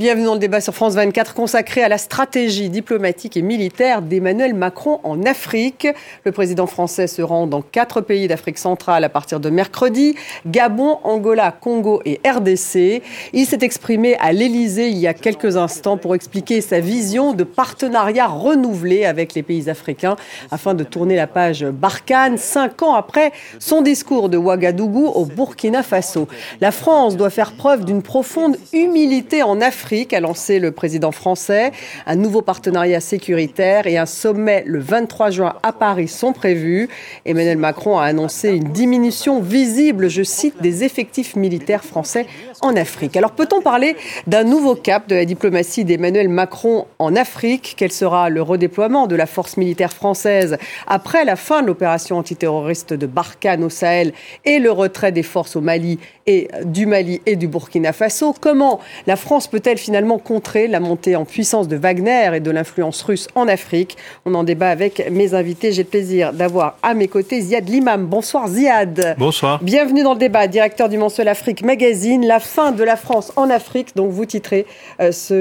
Bienvenue dans le débat sur France 24 consacré à la stratégie diplomatique et militaire d'Emmanuel Macron en Afrique. Le président français se rend dans quatre pays d'Afrique centrale à partir de mercredi Gabon, Angola, Congo et RDC. Il s'est exprimé à l'Élysée il y a quelques instants pour expliquer sa vision de partenariat renouvelé avec les pays africains afin de tourner la page Barkhane cinq ans après son discours de Ouagadougou au Burkina Faso. La France doit faire preuve d'une profonde humilité en Afrique, a lancé le président français. Un nouveau partenariat sécuritaire et un sommet le 23 juin à Paris sont prévus. Emmanuel Macron a annoncé une diminution visible, je cite, des effectifs militaires français en Afrique. Alors peut-on parler d'un nouveau cap de la diplomatie d'Emmanuel Macron en Afrique? Quel sera le redéploiement de la force militaire française après la fin de l'opération antiterroriste de Barkhane au Sahel et le retrait des forces au Mali et du Mali et du Burkina Faso? Comment la France peut-elle finalement contrer la montée en puissance de Wagner et de l'influence russe en Afrique? On en débat avec mes invités. J'ai le plaisir d'avoir à mes côtés Ziad Limam. Bonsoir Ziad. Bonsoir. Bienvenue dans le débat, directeur du mensuel Afrique Magazine. La fin de la France en Afrique, donc vous titrez euh, ce...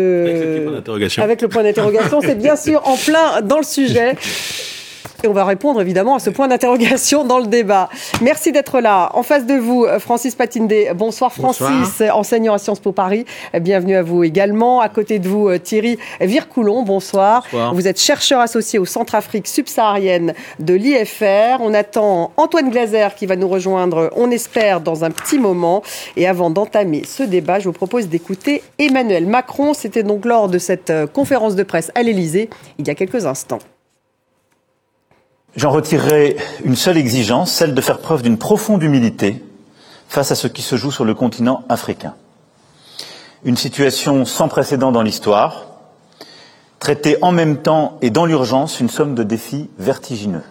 Avec le point d'interrogation. C'est bien sûr en plein dans le sujet. Et on va répondre évidemment à ce point d'interrogation dans le débat. Merci d'être là. En face de vous, Francis Patindé. Bonsoir Francis, enseignant à Sciences Po Paris. Bienvenue à vous également. À côté de vous, Thierry Vircoulon. Bonsoir. Bonsoir. Vous êtes chercheur associé au Centre-Afrique subsaharienne de l'IFR. On attend Antoine Glaser qui va nous rejoindre, on espère, dans un petit moment. Et avant d'entamer ce débat, je vous propose d'écouter Emmanuel Macron. C'était donc lors de cette conférence de presse à l'Élysée il y a quelques instants. J'en retirerai une seule exigence, celle de faire preuve d'une profonde humilité face à ce qui se joue sur le continent africain. Une situation sans précédent dans l'histoire, traiter en même temps et dans l'urgence une somme de défis vertigineux,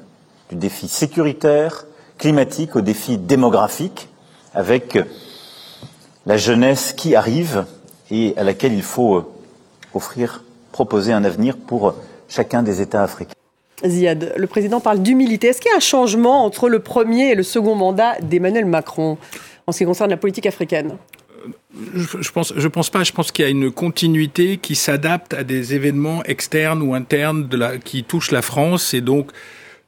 du défi sécuritaire, climatique au défi démographique, avec la jeunesse qui arrive et à laquelle il faut offrir, proposer un avenir pour chacun des États africains. Ziad, le président parle d'humilité. Est-ce qu'il y a un changement entre le premier et le second mandat d'Emmanuel Macron en ce qui concerne la politique africaine? Je pense, je pense pas. Je pense qu'il y a une continuité qui s'adapte à des événements externes ou internes qui touchent la France. Et donc,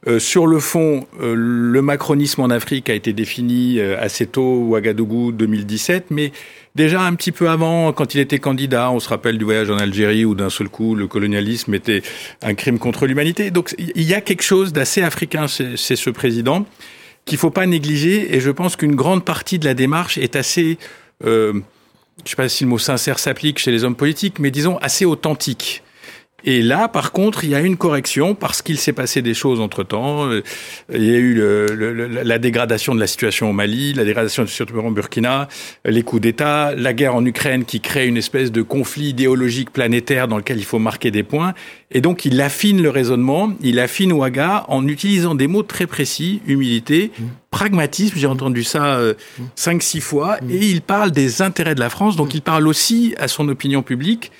euh, sur le fond, euh, le macronisme en Afrique a été défini euh, assez tôt, Ouagadougou 2017, mais déjà un petit peu avant, quand il était candidat, on se rappelle du voyage en Algérie où d'un seul coup le colonialisme était un crime contre l'humanité. Donc il y a quelque chose d'assez africain, c'est ce président, qu'il faut pas négliger, et je pense qu'une grande partie de la démarche est assez... Euh, je sais pas si le mot sincère s'applique chez les hommes politiques, mais disons assez authentique. Et là, par contre, il y a une correction parce qu'il s'est passé des choses entre-temps. Euh, il y a eu la dégradation de la situation au Mali, la dégradation de la situation au Burkina, les coups d'État, la guerre en Ukraine qui crée une espèce de conflit idéologique planétaire dans lequel il faut marquer des points. Et donc, il affine le raisonnement, il affine Ouaga en utilisant des mots très précis, humilité, mmh. pragmatisme, j'ai entendu ça euh, mmh. cinq, six fois, mmh. et il parle des intérêts de la France, donc il parle aussi à son opinion publique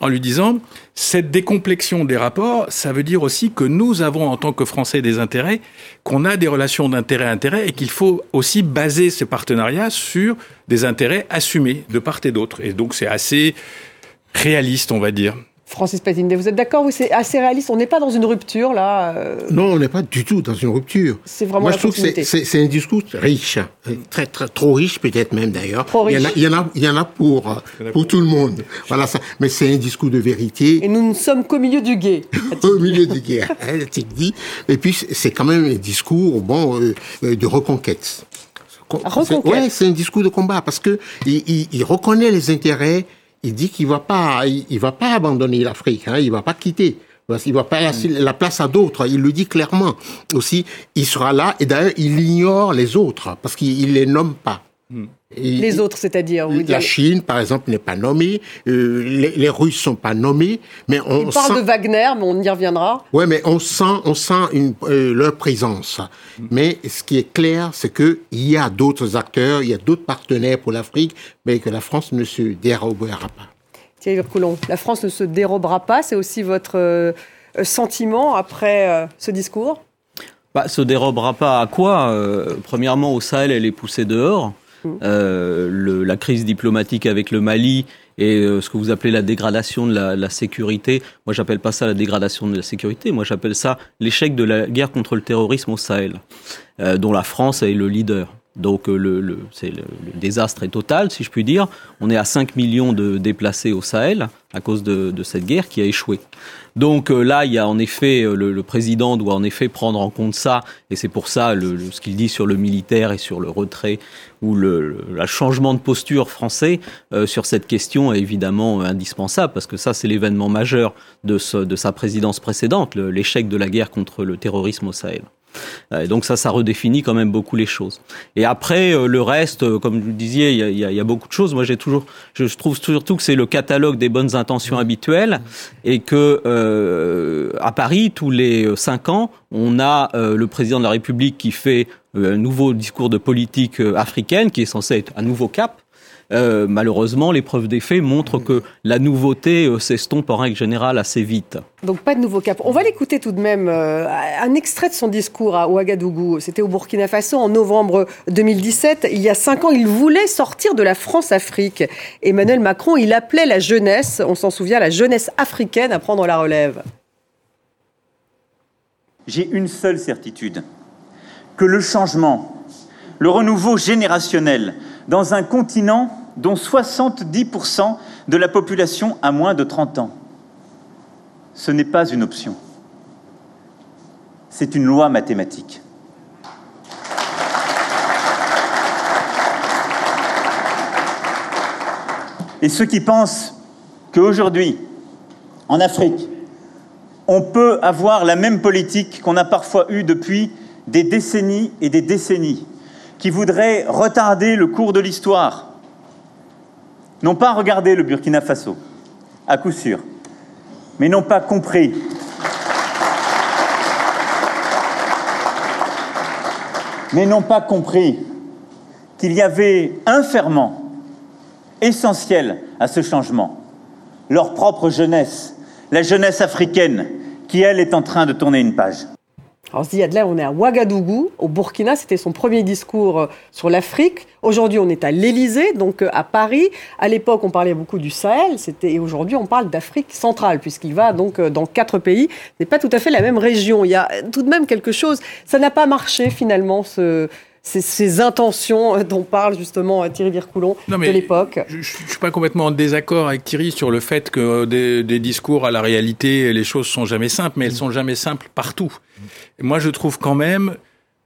en lui disant cette décomplexion des rapports, ça veut dire aussi que nous avons en tant que Français des intérêts, qu'on a des relations d'intérêt à intérêt et qu'il faut aussi baser ces partenariats sur des intérêts assumés de part et d'autre. Et donc c'est assez réaliste, on va dire. Francis Patinde, vous êtes d'accord Oui, c'est assez réaliste. On n'est pas dans une rupture, là euh Non, on n'est pas du tout dans une rupture. C'est vraiment Moi, je trouve que c'est un discours riche. Très, très, trop riche, peut-être même, d'ailleurs. Il, il, y en a, il y en a pour, pour tout le monde. Voilà, ça. Mais c'est un discours de vérité. Et nous ne sommes qu'au milieu du guet. au milieu du guet, hein, dit. Et puis, c'est quand même un discours, bon, euh, de reconquête. Reconquête. Ouais, c'est un discours de combat parce que il, il reconnaît les intérêts il dit qu'il va pas, il, va pas abandonner l'Afrique, hein, il va pas quitter. Il va pas laisser la place à d'autres. Il le dit clairement. Aussi, il sera là. Et d'ailleurs, il ignore les autres parce qu'il les nomme pas. Les autres, c'est-à-dire La Chine, par exemple, n'est pas nommée. Euh, les, les, Russes sont pas nommés. Mais on Il parle de Wagner, mais on y reviendra. Ouais, mais on sent, on sent une, euh, leur présence. Mais ce qui est clair, c'est que il y a d'autres acteurs, il y a d'autres partenaires pour l'Afrique, mais que la France ne se dérobera pas. Thierry Coulon, la France ne se dérobera pas. C'est aussi votre euh, sentiment après ce discours? Bah, Se dérobera pas à quoi? Premièrement, au Sahel, elle est poussée dehors. Euh, le, la crise diplomatique avec le Mali Et euh, ce que vous appelez la dégradation de la, la sécurité, moi j'appelle pas ça la dégradation de la sécurité, moi j'appelle ça l'échec de la guerre contre le terrorisme au Sahel, euh, dont la France est le leader. Donc euh, le, le, le, le, désastre est total, si je puis dire. On est à 5 millions de déplacés au Sahel à cause de, de cette guerre qui a échoué. Donc euh, là, il y a en effet, euh, le, président doit en effet prendre en compte ça, et c'est pour ça ce qu'il dit sur le militaire et sur le retrait ou le, le changement de posture français euh, sur cette question est évidemment indispensable, parce que ça, c'est l'événement majeur de, ce, de sa présidence précédente, l'échec de la guerre contre le terrorisme au Sahel. Euh, donc ça, ça redéfinit quand même beaucoup les choses. Et après, euh, le reste, euh, comme vous le disiez, il y a, beaucoup de choses. Moi, j'ai toujours, je trouve surtout que c'est le catalogue des bonnes intentions habituelles et que euh, à Paris, tous les cinq ans, on a le président de la République qui fait un nouveau discours de politique africaine, qui est censé être un nouveau cap. Euh, malheureusement, les preuves des faits montrent que la nouveauté euh, s'estompe en règle générale assez vite. Donc pas de nouveau cap. On va l'écouter tout de même. Euh, un extrait de son discours à Ouagadougou. C'était au Burkina Faso en novembre 2017. Il y a cinq ans, il voulait sortir de la France-Afrique. Emmanuel Macron, il appelait la jeunesse, on s'en souvient, la jeunesse africaine à prendre la relève. J'ai une seule certitude, que le changement, le renouveau générationnel dans un continent dont 70% de la population a moins de 30 ans. Ce n'est pas une option. C'est une loi mathématique. Et ceux qui pensent qu'aujourd'hui, en Afrique, on peut avoir la même politique qu'on a parfois eue depuis des décennies et des décennies, qui voudraient retarder le cours de l'histoire, n'ont pas regardé le Burkina Faso, à coup sûr, mais n'ont pas compris mais n'ont pas compris qu'il y avait un ferment essentiel à ce changement, leur propre jeunesse, la jeunesse africaine, qui, elle, est en train de tourner une page. Alors là, on est à Ouagadougou, au Burkina. C'était son premier discours euh, sur l'Afrique. Aujourd'hui, on est à l'Élysée, donc euh, à Paris. À l'époque, on parlait beaucoup du Sahel. C'était et aujourd'hui, on parle d'Afrique centrale, puisqu'il va donc euh, dans quatre pays. C'est pas tout à fait la même région. Il y a tout de même quelque chose. Ça n'a pas marché finalement ce, ces, ces, intentions dont parle justement Thierry Vircoulon de l'époque. Je ne suis pas complètement en désaccord avec Thierry sur le fait que des, des, discours à la réalité, les choses sont jamais simples, mais elles sont jamais simples partout. Et moi, je trouve quand même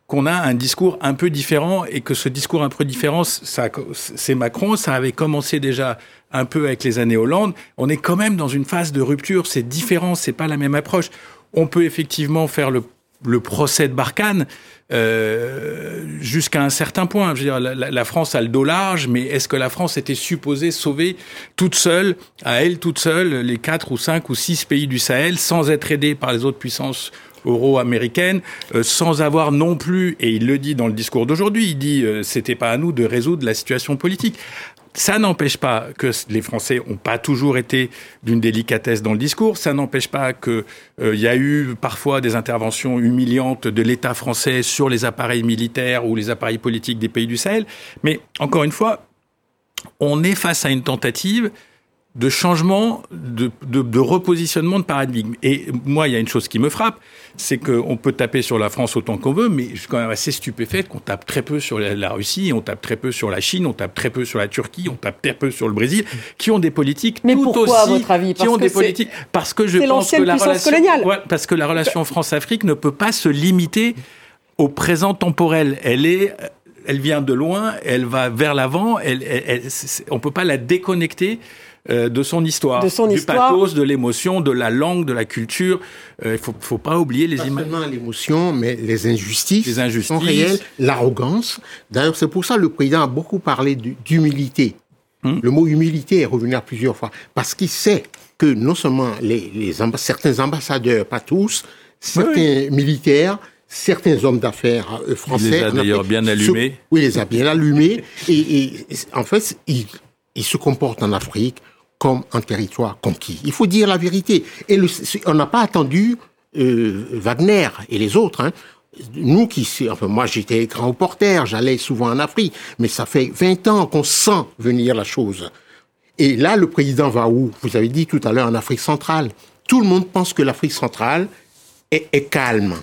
qu'on a un discours un peu différent et que ce discours un peu différent, c'est Macron, ça avait commencé déjà un peu avec les années Hollande. On est quand même dans une phase de rupture, c'est différent, c'est pas la même approche. On peut effectivement faire le le procès de Barkhane euh, jusqu'à un certain point. Je veux dire, la, France a le dos large, mais est-ce que la France était supposée sauver toute seule, à elle toute seule, les quatre ou cinq ou six pays du Sahel, sans être aidée par les autres puissances euro-américaine, euh, sans avoir non plus, et il le dit dans le discours d'aujourd'hui, il dit euh, c'était pas à nous de résoudre la situation politique. Ça n'empêche pas que les Français n'ont pas toujours été d'une délicatesse dans le discours. Ça n'empêche pas qu'il euh, y a eu parfois des interventions humiliantes de l'État français sur les appareils militaires ou les appareils politiques des pays du Sahel. Mais encore une fois, on est face à une tentative de changement, de, de, de, repositionnement de paradigme. Et moi, il y a une chose qui me frappe, c'est qu'on peut taper sur la France autant qu'on veut, mais je suis quand même assez stupéfait qu'on tape très peu sur la, la, Russie, on tape très peu sur la Chine, on tape très peu sur la Turquie, on tape très peu sur le Brésil, qui ont des politiques mais tout pourquoi, aussi, à votre avis? qui ont des politiques, parce que je pense que la relation, ouais, parce que la relation France-Afrique ne peut pas se limiter au présent temporel. Elle est elle vient de loin, elle va vers l'avant, elle, elle, elle, on peut pas la déconnecter euh, de son histoire, de son du histoire. pathos, de l'émotion, de la langue, de la culture. Il euh, faut, faut pas oublier les images. Pas seulement l'émotion, mais les injustices, les injustices. sont réelles, l'arrogance. D'ailleurs, c'est pour ça que le président a beaucoup parlé d'humilité. Hum. Le mot humilité est revenu à plusieurs fois parce qu'il sait que non seulement les, les amb certains ambassadeurs, pas tous, certains oui. militaires certains hommes d'affaires euh, français. Il les a d'ailleurs bien allumés. Oui, il les a bien allumés. et, et, en fait, ils, ils se comportent en Afrique comme un territoire conquis. Il faut dire la vérité. Et on n'a pas attendu euh, Wagner et les autres. Hein. Nous qui, enfin moi j'étais grand reporter, j'allais souvent en Afrique, mais ça fait 20 ans qu'on sent venir la chose. Et là, le président va où? Vous avez dit tout à l'heure en Afrique centrale. Tout le monde pense que l'Afrique centrale est, calme.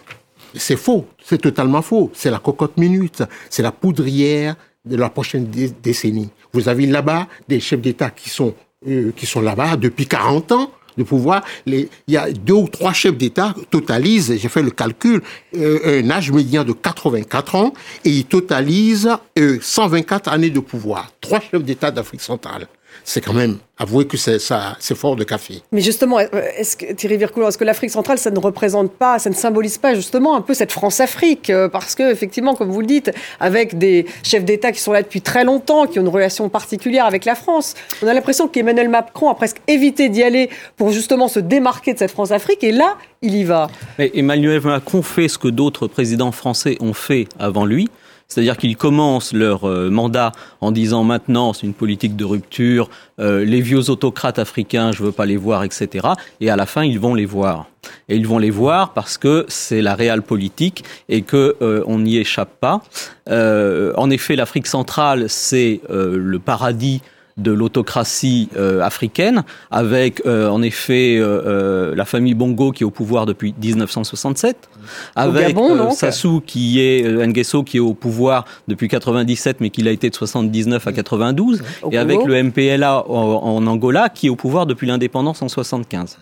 C'est faux, c'est totalement faux. C'est la cocotte minute, c'est la poudrière de la prochaine dé- décennie. Vous avez là-bas des chefs d'État qui sont euh, qui sont là-bas depuis 40 ans de pouvoir. Les, il y a deux ou trois chefs d'État totalisent, j'ai fait le calcul, euh, un âge médian de 84 ans et ils totalisent euh, 124 années de pouvoir. Trois chefs d'État d'Afrique centrale. C'est quand même, avouez que c'est ça, c'est fort de café. Mais justement, est-ce que Thierry Vircoulon, est-ce que l'Afrique centrale, ça ne représente pas, ça ne symbolise pas justement un peu cette France-Afrique euh, Parce que effectivement, comme vous le dites, avec des chefs d'État qui sont là depuis très longtemps, qui ont une relation particulière avec la France, on a l'impression qu'Emmanuel Macron a presque évité d'y aller pour justement se démarquer de cette France-Afrique, et là, il y va. Mais Emmanuel Macron fait ce que d'autres présidents français ont fait avant lui. C'est-à-dire qu'ils commencent leur euh, mandat en disant maintenant c'est une politique de rupture, euh, les vieux autocrates africains je veux pas les voir, etc. Et à la fin ils vont les voir. Et ils vont les voir parce que c'est la réelle politique et que euh, on n'y échappe pas. Euh, en effet, l'Afrique centrale c'est euh, le paradis de l'autocratie euh, africaine, avec euh, en effet euh, euh, la famille Bongo qui est au pouvoir depuis 1967, avec Gabon, euh. Sassou qui est euh, Nguesso qui est au pouvoir depuis 97 mais qui l'a été de 79 à 92, Au et avec le MPLA en, en Angola qui est au pouvoir depuis l'indépendance en 75.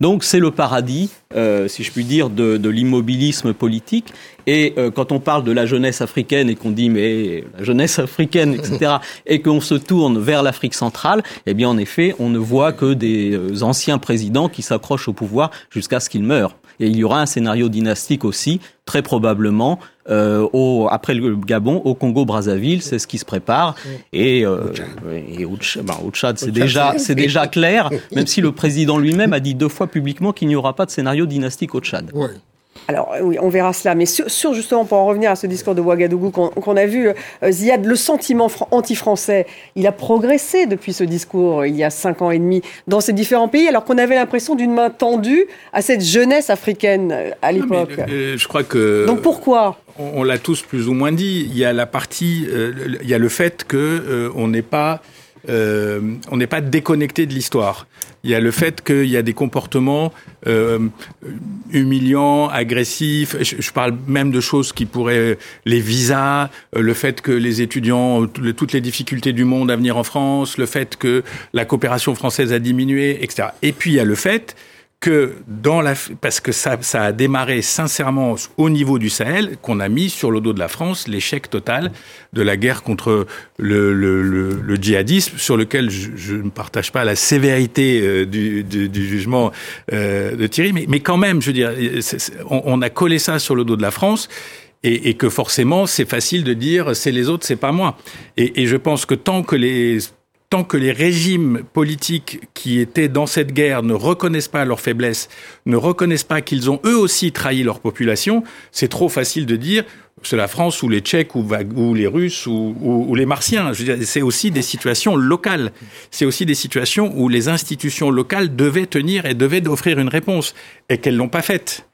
Donc c'est le paradis, euh, si je puis dire, de, de l'immobilisme politique. Et euh, quand on parle de la jeunesse africaine et qu'on dit mais la jeunesse africaine, etc., et qu'on se tourne vers l'Afrique centrale, eh bien en effet, on ne voit que des euh, anciens présidents qui s'accrochent au pouvoir jusqu'à ce qu'ils meurent. Et il y aura un scénario dynastique aussi, très probablement, euh, au, après le Gabon, au Congo-Brazzaville, c'est ce qui se prépare. Et, euh, et au, Tchad, bah, au Tchad, c'est déjà, c'est déjà clair, même si le président lui-même a dit deux fois publiquement qu'il n'y aura pas de scénario dynastique au Tchad. Ouais. Alors euh, oui, on verra cela. Mais sur, sur, justement, pour en revenir à ce discours de Ouagadougou qu'on a vu, euh, Ziad, le sentiment fran- anti-français, il a progressé depuis ce discours euh, il y a cinq ans et demi dans ces différents pays, alors qu'on avait l'impression d'une main tendue à cette jeunesse africaine euh, à l'époque. je crois que Donc pourquoi? on, on l'a tous plus ou moins dit. Il y a la partie, il y a le fait que on n'est pas, euh, on n'est pas déconnecté de l'histoire. Il y a le fait qu'il y a des comportements euh, humiliants, agressifs. Je, parle même de choses qui pourraient les visas, euh, le fait que les étudiants tout- toutes les difficultés du monde à venir en France, le fait que la coopération française a diminué, etc. Et puis il y a le fait que dans la, parce que ça, ça a démarré sincèrement au niveau du Sahel, qu'on a mis sur le dos de la France l'échec total de la guerre contre le, le, le, le djihadisme, sur lequel je, je ne partage pas la sévérité euh, du, du, du jugement euh, de Thierry, mais, mais quand même, je veux dire, on, on a collé ça sur le dos de la France. Et, et que forcément, c'est facile de dire c'est les autres, c'est pas moi. Et, et je pense que tant que les tant que les régimes politiques qui étaient dans cette guerre ne reconnaissent pas leurs faiblesses, ne reconnaissent pas qu'ils ont eux aussi trahi leur population, c'est trop facile de dire c'est la France ou les Tchèques ou, les Russes ou, ou- les Martiens. C'est aussi des situations locales. C'est aussi des situations où les institutions locales devaient tenir et devaient offrir une réponse et qu'elles l'ont pas faite.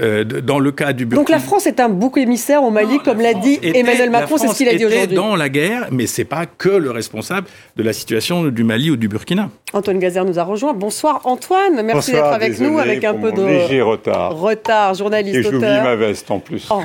Euh, dans le cas du Burkina. Donc la France est un bouc émissaire au Mali, Non, comme la dit était- Emmanuel Macron, c'est ce qu'il a dit aujourd'hui. dans la guerre, mais c'est pas que le responsable de la situation du Mali ou du Burkina. Antoine Gazer nous a rejoint. Bonsoir Antoine, merci d'être avec nous avec un peu de léger retard. retard, journaliste, Et j'oublie ma veste en plus. Oh,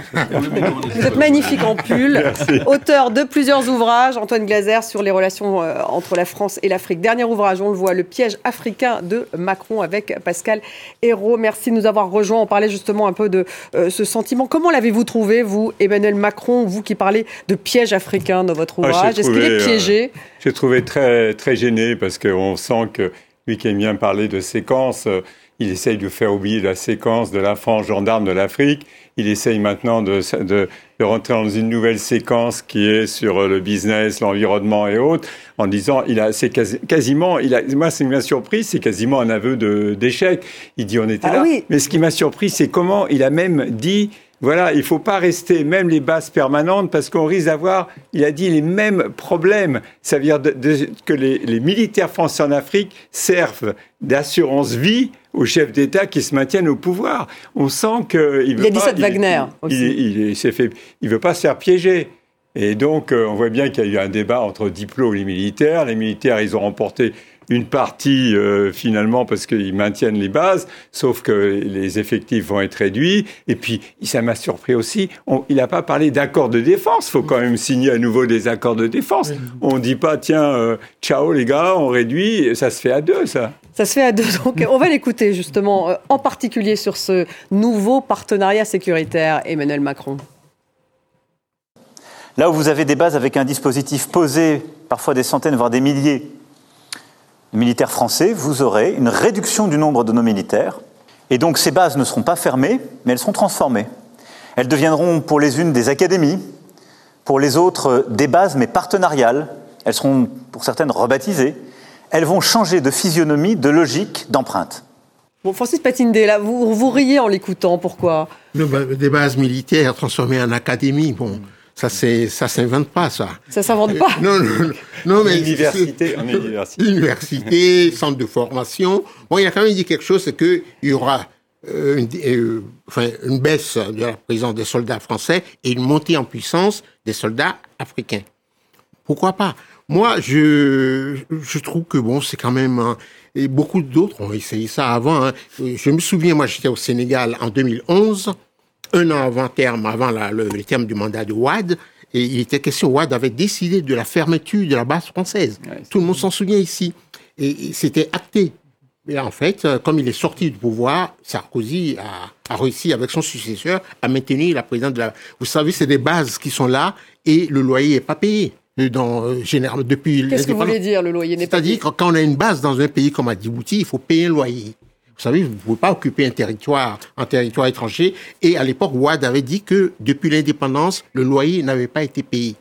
vous êtes magnifique en pull. Auteur de plusieurs ouvrages, Antoine Glaser, sur les relations euh, entre la France et l'Afrique. Dernier ouvrage, on le voit, Le piège africain de Macron avec Pascal Hérault. Merci de nous avoir rejoints. On parlait justement un peu de euh, ce sentiment. Comment l'avez-vous trouvé, vous, Emmanuel Macron, vous qui parlez de piège africain dans votre Ah, ouvrage? Est-ce qu'il est euh, piégé? J'ai trouvé très, très gêné parce qu'on sent que lui qui aime bien parler de séquence, euh, il essaye de faire oublier la séquence de la France gendarme de l'Afrique. Il essaye maintenant de, de, de rentrer dans une nouvelle séquence qui est sur euh, le business, l'environnement et autres, en disant, il a, c'est quasi- quasiment, il a, moi, ce qui m'a surpris, c'est quasiment un aveu de, d'échec. Il dit, on était Ah là. oui. Mais ce qui m'a surpris, c'est comment il a même dit, voilà, il faut pas rester même les bases permanentes parce qu'on risque d'avoir, il a dit, les mêmes problèmes. Ça veut dire de- de- que les, les militaires français en Afrique servent d'assurance vie aux chefs d'État qui se maintiennent au pouvoir. On sent que il, veut a dit pas- ça de Wagner Il, aussi. il, il, il fait, il veut pas se faire piéger. Et donc, on voit bien qu'il y a eu un débat entre Diplo et les militaires. Les militaires, ils ont remporté une partie euh, finalement parce qu'ils maintiennent les bases, sauf que les effectifs vont être réduits. Et puis, ça m'a surpris aussi, il n'a pas parlé d'accords de défense. Il faut quand même signer à nouveau des accords de défense. On ne dit pas, tiens, euh, ciao les gars, on réduit. Ça se fait à deux, ça. Ça se fait à deux. Donc, on va l'écouter justement, euh, en particulier sur ce nouveau partenariat sécuritaire, Emmanuel Macron. Là où vous avez des bases avec un dispositif posé, parfois des centaines, voire des milliers militaires français, vous aurez une réduction du nombre de nos militaires. Et donc ces bases ne seront pas fermées, mais elles seront transformées. Elles deviendront pour les unes des académies, pour les autres des bases mais partenariales. Elles seront pour certaines rebaptisées. Elles vont changer de physionomie, de logique, d'empreinte. Bon, Francis Patindé, là, vous, vous riez en l'écoutant, pourquoi? Bah, Des bases militaires transformées en académies, bon, ça, c'est, ça s'invente pas, ça. Ça s'invente pas. non, non, non, mais université, en université. Université, centre de formation. Bon, il a quand même dit quelque chose, c'est qu'il y aura euh, une, euh, enfin, une baisse de la présence des soldats français et une montée en puissance des soldats africains. Pourquoi pas? Moi, je, je trouve que bon, c'est quand même. Hein, et beaucoup d'autres ont essayé ça avant. Hein. Je me souviens, moi, j'étais au Sénégal en 2011 un an avant terme, avant le, terme du mandat de Ouad, et il était question, Ouad avait décidé de la fermeture de la base française. Tout le monde s'en souvient ici. Et, c'était acté. Et en fait, euh, comme il est sorti du pouvoir, Sarkozy a, réussi avec son successeur à maintenir la présidence de la... Vous savez, c'est des bases qui sont là et le loyer n'est pas payé. Dans, euh, généralement, depuis Qu'est-ce que vous voulez dire, le loyer n'est pas payé C'est-à-dire, quand on a une base dans un pays comme à Djibouti, il faut payer un loyer. Vous savez, vous ne pouvez pas occuper un territoire, un territoire étranger. Et à l'époque, Ouad avait dit que depuis l'indépendance, le loyer n'avait pas été payé.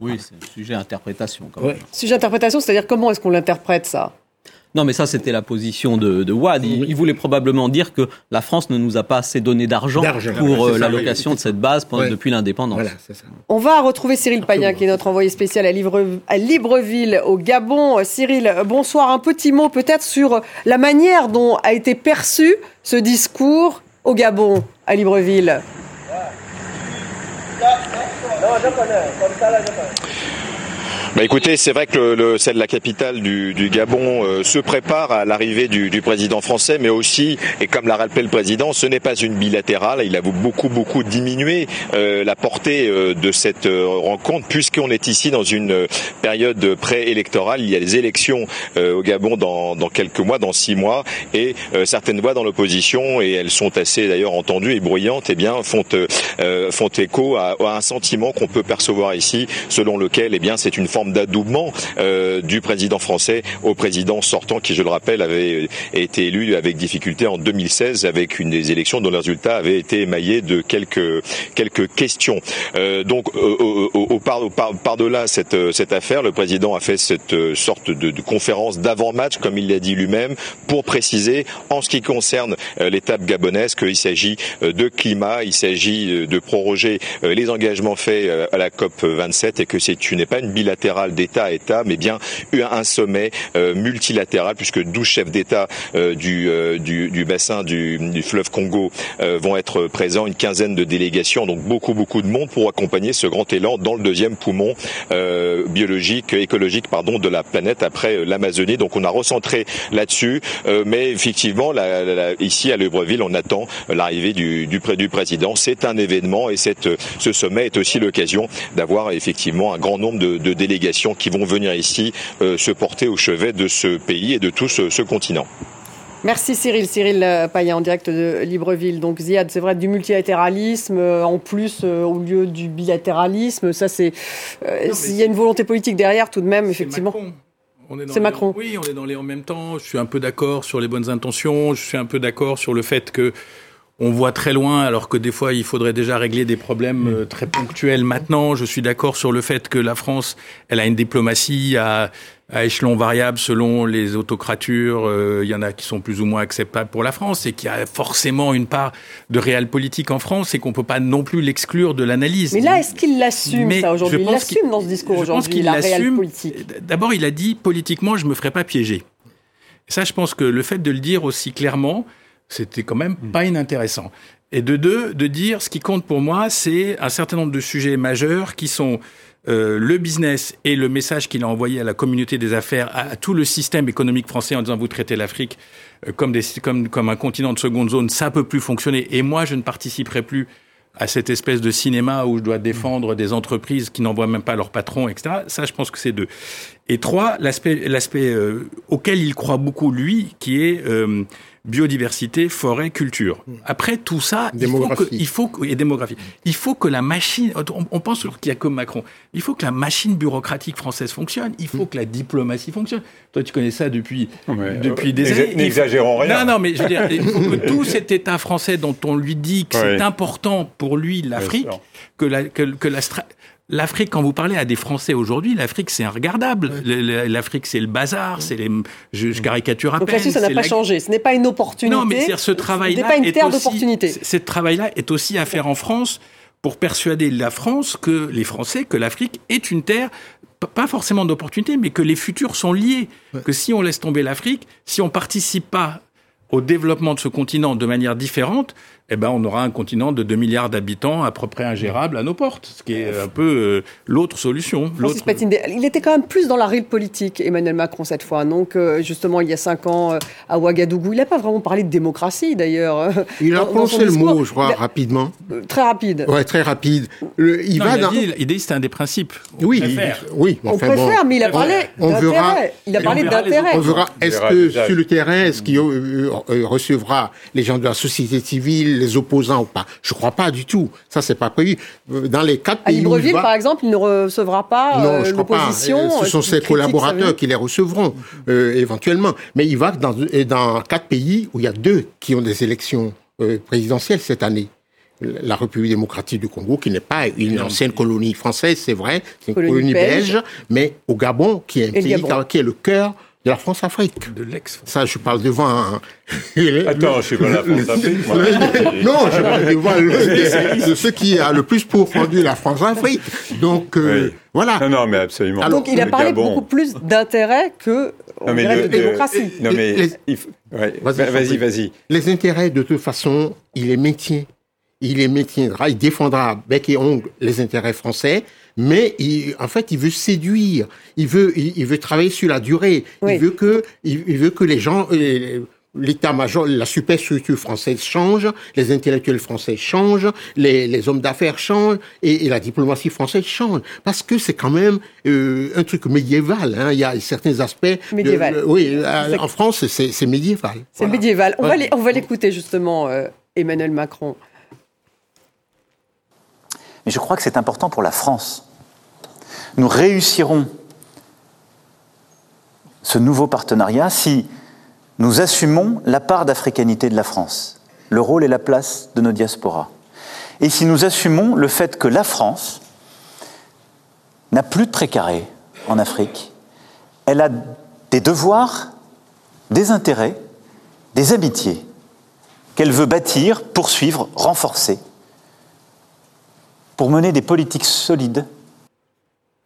Oui, c'est un sujet d'interprétation. Sujet d'interprétation, c'est-à-dire comment est-ce qu'on l'interprète ça? Non, mais ça, c'était la position de, de Wad. Il, voulait probablement dire que la France ne nous a pas assez donné d'argent pour euh, l'allocation de cette base depuis l'indépendance. On va retrouver Cyril Payen, qui est notre envoyé spécial à, à Libreville, au Gabon. Cyril, bonsoir. Un petit mot peut-être sur la manière dont a été perçu ce discours au Gabon, à Libreville. Non, je connais. Comme ça, là, je connais. Bah écoutez, c'est vrai que le, le, celle de la capitale du, du Gabon euh, se prépare à l'arrivée du, du, président français, mais aussi, et comme l'a rappelé le président, ce n'est pas une bilatérale. Il a beaucoup beaucoup diminué euh, la portée euh, de cette rencontre, puisqu'on est ici dans une période préélectorale. Il y a des élections au Gabon dans, dans, quelques mois, dans six mois, et certaines voix dans l'opposition, et elles sont assez d'ailleurs entendues et bruyantes, eh bien font font écho à, à un sentiment qu'on peut percevoir ici, selon lequel, eh bien, c'est une forme d'adoubement euh, du président français au président sortant, qui, je le rappelle, avait été élu avec difficulté en 2016, avec une des élections dont le résultat avait été émaillé de quelques quelques questions. Euh, donc, au, au, par, par, delà cette cette affaire, le président a fait cette sorte de, conférence d'avant-match, comme il l'a dit lui-même, pour préciser, en ce qui concerne euh, l'étape gabonaise, qu'il s'agit de climat, il s'agit de proroger les engagements faits à la COP 27 et que c'est tu n'es pas une bilatérale d'État à État, mais bien un sommet euh, multilatéral, puisque 12 chefs d'État euh, euh, du, du, bassin du, fleuve Congo vont être présents, une quinzaine de délégations, donc beaucoup, beaucoup de monde pour accompagner ce grand élan dans le deuxième poumon biologique, écologique, pardon, de la planète après l'Amazonie. Donc on a recentré là-dessus, mais effectivement, ici à Libreville, on attend l'arrivée du, du, président. C'est un événement et cette, ce sommet est aussi l'occasion d'avoir effectivement un grand nombre de délégations qui vont venir ici euh, se porter au chevet de ce pays et de tout ce, continent. Merci Cyril. Cyril euh, Payen en direct de Libreville. Donc Ziad, c'est vrai, du multilatéralisme euh, en plus au lieu du bilatéralisme. Ça, c'est. Il y a une volonté politique derrière tout de même, effectivement. C'est Macron. Oui, on est dans les en même temps. Je suis un peu d'accord sur les bonnes intentions. Je suis un peu d'accord sur le fait que on voit très loin, alors que des fois, il faudrait déjà régler des problèmes euh, très ponctuels maintenant. Je suis d'accord sur le fait que la France, elle a une diplomatie à, à échelon variable selon les autocratures. Euh, il y en a qui sont plus ou moins acceptables pour la France et qu'il y a forcément une part de réel politique en France et qu'on peut pas non plus l'exclure de l'analyse. Mais là, est-ce qu'il l'assume ça aujourd'hui? Il l'assume dans ce discours aujourd'hui, la réelle politique. D'abord, il a dit politiquement, je me ferai pas piéger. Et ça, je pense que le fait de le dire aussi clairement, c'était quand même pas inintéressant. Et de deux, de dire ce qui compte pour moi, c'est un certain nombre de sujets majeurs qui sont euh, le business et le message qu'il a envoyé à la communauté des affaires, à, tout le système économique français en disant vous traitez l'Afrique euh, comme, comme, comme un continent de seconde zone, ça peut plus fonctionner. Et moi, je ne participerai plus à cette espèce de cinéma où je dois défendre des entreprises qui n'envoient même pas leur patron, etc. Ça, je pense que c'est deux. Et trois, l'aspect, euh, auquel il croit beaucoup lui, qui est biodiversité, forêt, culture. Après tout ça, il faut que, il faut que, et démographie. Il faut que la machine, on, pense qu'il y a comme Macron. Il faut que la machine bureaucratique française fonctionne. Il faut que la diplomatie fonctionne. Toi, tu connais ça depuis depuis des années. N'exagérons rien. Non, non, mais je veux dire, il faut que tout cet État français dont on lui dit que c'est important pour lui l'Afrique, que la que, que la L'Afrique, quand vous parlez à des Français aujourd'hui, l'Afrique c'est regardable. L'Afrique c'est le bazar, c'est les, je, je, caricature à Donc peine. là ça n'a pas changé. Ce n'est pas une opportunité. Non, mais ce travail-là pas une terre d'opportunité. Ce travail-là est aussi à faire en France pour persuader la France que les Français que l'Afrique est une terre pas forcément d'opportunité, mais que les futurs sont liés. Que si on laisse tomber l'Afrique, si on participe pas au développement de ce continent de manière différente, eh ben, on aura un continent de 2 milliards d'habitants à peu près ingérable à nos portes, ce qui est un peu euh, l'autre solution. il était quand même plus dans la rille politique, Emmanuel Macron, cette fois. Donc, euh, justement, il y a 5 ans, euh, à Ouagadougou, il n'a pas vraiment parlé de démocratie, d'ailleurs. Il a pensé le mot, je crois, rapidement. Très rapide. Ouais, très rapide. il va il, a dit, il dit c'est un des principes. Oui, oui. on préfère, mais il a parlé d'intérêt. Il a parlé d'intérêt. On verra, est-ce que sur le terrain, est-ce qu'il recevra les gens de la société civile, les opposants ou pas. Je ne crois pas du tout. Ça, c'est pas prévu. Dans les quatre pays. À Libreville, par exemple, il ne recevra pas non, l'opposition. Ce sont ses collaborateurs qui les recevront euh, éventuellement. Mais il va dans, dans quatre pays où il y a deux qui ont des élections euh, présidentielles cette année la République démocratique du Congo, qui n'est pas une ancienne colonie française, c'est vrai, c'est une colonie, belge. mais au Gabon, qui est un pays qui est le cœur de la France-Afrique. De l'ex. Ça, je parle devant. Un... Attends, je suis pas la France-Afrique. non, je parle devant le, de ceux qui a le plus pourfendu la France-Afrique. Donc euh, voilà. Non, non, mais absolument. Alors, Donc il a parlé beaucoup plus d'intérêt que non, mais de démocratie. Non mais vas-y, vas-y. Les intérêts, de toute façon, il les maintient. Il les maintiendra. Il défendra bec et ongle les intérêts français mais il, en fait, il veut séduire, il veut, il, veut travailler sur la durée, il veut que, il, veut que les gens, euh, l'état-major, la superstructure française change, les intellectuels français changent, les, les hommes d'affaires changent et, et, la diplomatie française change. Parce que c'est quand même euh, un truc médiéval. Hein. Il y a certains aspects. Médiéval. oui, en France, c'est médiéval. C'est médiéval. On va l'écouter justement, euh, Emmanuel Macron. Mais je crois que c'est important pour la France. Nous réussirons ce nouveau partenariat si nous assumons la part d'africanité de la France, le rôle et la place de nos diasporas. Et si nous assumons le fait que la France n'a plus de précaré en Afrique, elle a des devoirs, des intérêts, des amitiés qu'elle veut bâtir, poursuivre, renforcer pour mener des politiques solides.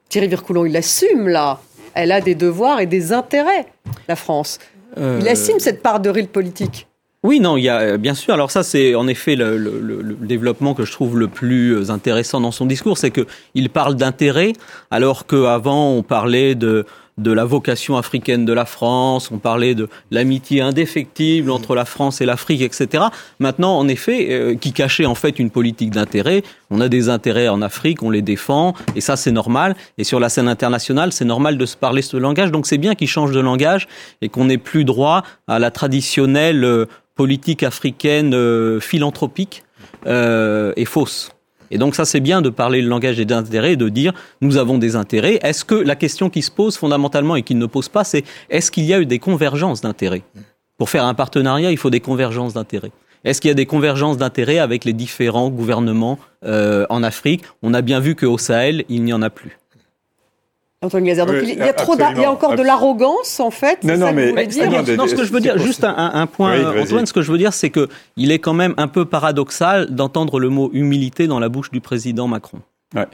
Thierry Vircoulon, il assume là. Elle a des devoirs et des intérêts, la France. Il euh, assume cette part de rire politique. Oui, non, il y a euh, bien sûr. Alors ça, c'est en effet le, développement que je trouve le plus intéressant dans son discours, c'est que il parle d'intérêt, alors qu'avant on parlait de de la vocation africaine de la France, on parlait de l'amitié indéfectible entre la France et l'Afrique, etc. Maintenant, en effet, euh, qui cachait en fait une politique d'intérêt. On a des intérêts en Afrique, on les défend, et ça c'est normal. Et sur la scène internationale, c'est normal de se parler ce langage. Donc c'est bien qu'il change de langage et qu'on n'ait plus droit à la traditionnelle euh, politique africaine euh, philanthropique et fausse. Et donc ça, c'est bien de parler le langage des intérêts et de dire nous avons des intérêts. Est-ce que la question qui se pose fondamentalement et qu'il ne pose pas, c'est est-ce qu'il y a eu des convergences d'intérêts? Pour faire un partenariat, il faut des convergences d'intérêts. Est-ce qu'il y a des convergences d'intérêts avec les différents gouvernements euh, en Afrique? On a bien vu qu'au Sahel, il n'y en a plus. Antoine Gazer. Donc il y a trop, il y a encore de l'arrogance en fait. Non, non, mais non, ce que je veux dire, juste un, point, Antoine, ce que je veux dire, c'est que il est quand même un peu paradoxal d'entendre le mot humilité dans la bouche du président Macron. Ouais.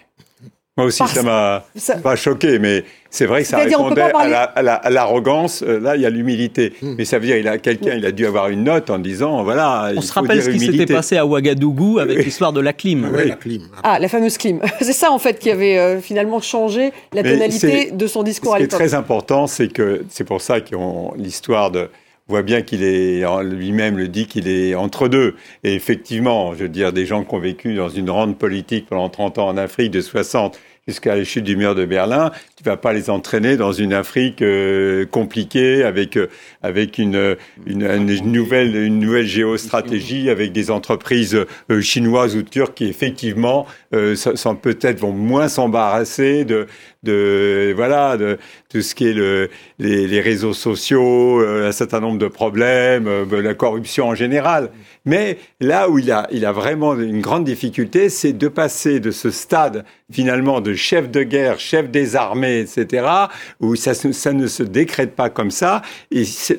Moi aussi, ça m'a ça- pas choqué, mais c'est vrai que ça répondait parler- à la- à la- à l'arrogance. Euh, Là, il y a l'humilité. Hmm. Mais ça veut dire, il a quelqu'un, il a dû avoir une note en disant, voilà, On il se faut rappelle dire ce qui s'était passé à Ouagadougou avec Oui. l'histoire de la clim. Ouais, la clim. Ah, la fameuse clim. C'est ça, en fait, qui avait euh, finalement changé la Mais tonalité de son discours Ce à qui est très important, c'est que c'est pour ça qu'on l'histoire de voit bien qu'il est lui-même le dit qu'il est entre deux. Et effectivement, je veux dire, des gens qui ont vécu dans une grande politique pendant 30 ans en Afrique de 60 jusqu'à la chute du mur de Berlin, tu vas pas les entraîner dans une Afrique euh, compliquée avec euh, avec une, une nouvelle une nouvelle géostratégie avec des entreprises euh, chinoises ou turques qui effectivement euh, peut-être vont moins s'embarrasser de de voilà de tout ce qui est le, les, réseaux sociaux, euh, un certain nombre de problèmes, euh, la corruption en général. Mais là où il a, il a vraiment une grande difficulté, c'est de passer de ce stade finalement de chef de guerre, chef des armées, etc., où ça, ça ne se décrète pas comme ça.